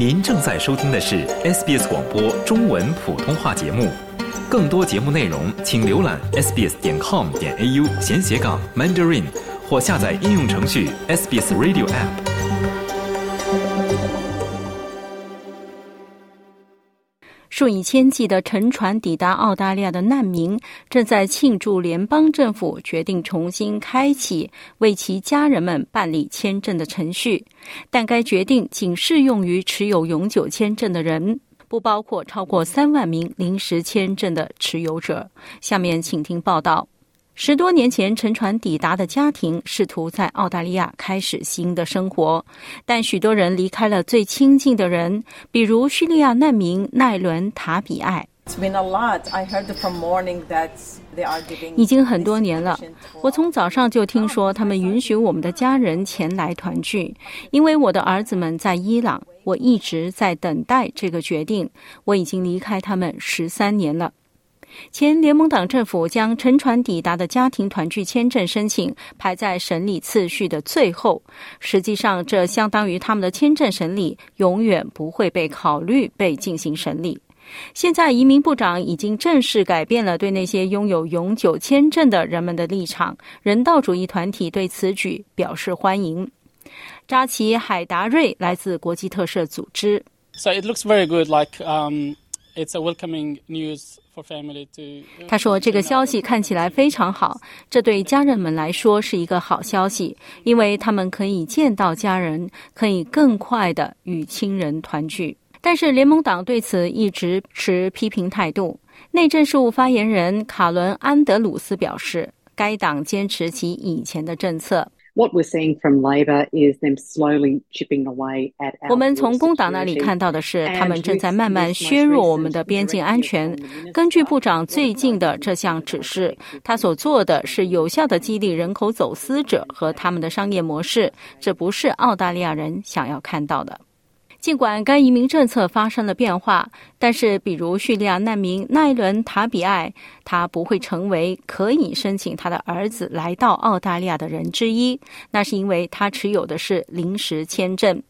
您正在收听的是 SBS 广播中文普通话节目。更多节目内容，请浏览 sbs 点 com 点 au 闲斜杠 mandarin，或下载应用程序 SBS Radio App。数以千计的乘船抵达澳大利亚的难民正在庆祝联邦政府决定重新开启为其家人们办理签证的程序，但该决定仅适用于持有永久签证的人，不包括超过三万名临时签证的持有者。下面请听报道。十多年前乘船抵达的家庭试图在澳大利亚开始新的生活，但许多人离开了最亲近的人，比如叙利亚难民奈伦塔比艾。已经很多年了，我从早上就听说他们允许我们的家人前来团聚，因为我的儿子们在伊朗，我一直在等待这个决定。我已经离开他们十三年了。前联盟党政府将乘船抵达的家庭团聚签证申请排在审理次序的最后，实际上这相当于他们的签证审理永远不会被考虑被进行审理。现在移民部长已经正式改变了对那些拥有永久签证的人们的立场，人道主义团体对此举表示欢迎。扎奇海达瑞来自国际特赦组织。So it looks very good, like um. It's a welcoming news for family to. 他说：“这个消息看起来非常好，这对家人们来说是一个好消息，因为他们可以见到家人，可以更快的与亲人团聚。”但是联盟党对此一直持批评态度。内政事务发言人卡伦安德鲁斯表示，该党坚持其以前的政策。What we're seeing from Labor is them slowly chipping away at. 我们从工党那里看到的是，他们正在慢慢削弱我们的边境安全。根据部长最近的这项指示，他所做的是有效的激励人口走私者和他们的商业模式，这不是澳大利亚人想要看到的。尽管该移民政策发生了变化，但是，比如叙利亚难民奈伦塔比艾，他不会成为可以申请他的儿子来到澳大利亚的人之一。那是因为他持有的是临时签证。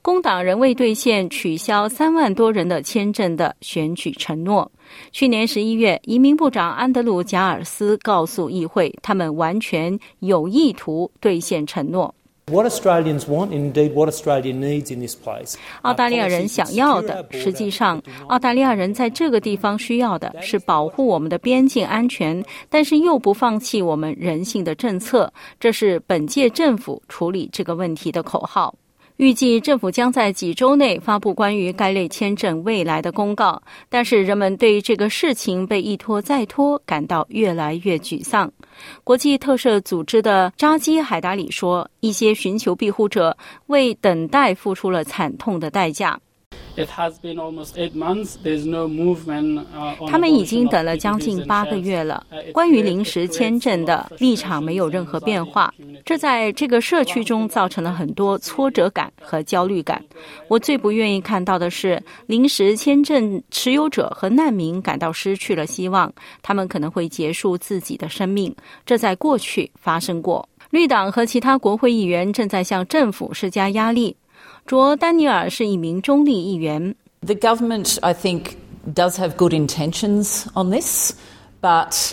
工党仍未兑现取消三万多人的签证的选举承诺。去年十一月，移民部长安德鲁贾尔斯告诉议会，他们完全有意图兑现承诺。What Australians want, indeed, what Australia needs in this place. 澳大利亚人想要的，实际上，澳大利亚人在这个地方需要的是保护我们的边境安全，但是又不放弃我们人性的政策。这是本届政府处理这个问题的口号。预计政府将在几周内发布关于该类签证未来的公告，但是人们对这个事情被一拖再拖感到越来越沮丧。国际特赦组织的扎基海达里说：“一些寻求庇护者为等待付出了惨痛的代价。”他们已经等了将近八个月了。关于临时签证的立场没有任何变化，这在这个社区中造成了很多挫折感和焦虑感。我最不愿意看到的是临时签证持有者和难民感到失去了希望，他们可能会结束自己的生命。这在过去发生过。绿党和其他国会议员正在向政府施加压力。卓丹尼尔是一名中立议员。The government, I think, does have good intentions on this, but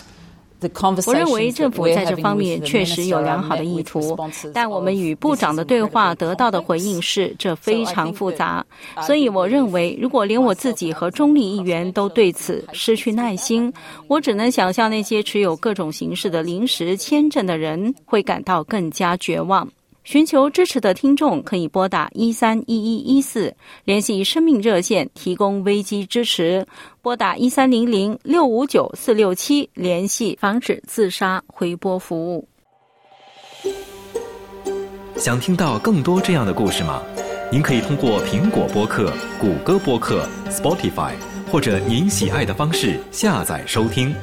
我认为政府在这方面确实有良好的意图，但我们与部长的对话得到的回应是这非常复杂。所以我认为，如果连我自己和中立议员都对此失去耐心，我只能想象那些持有各种形式的临时签证的人会感到更加绝望。寻求支持的听众可以拨打一三一一一四联系生命热线提供危机支持，拨打一三零零六五九四六七联系防止自杀回拨服务。想听到更多这样的故事吗？您可以通过苹果播客、谷歌播客、Spotify 或者您喜爱的方式下载收听。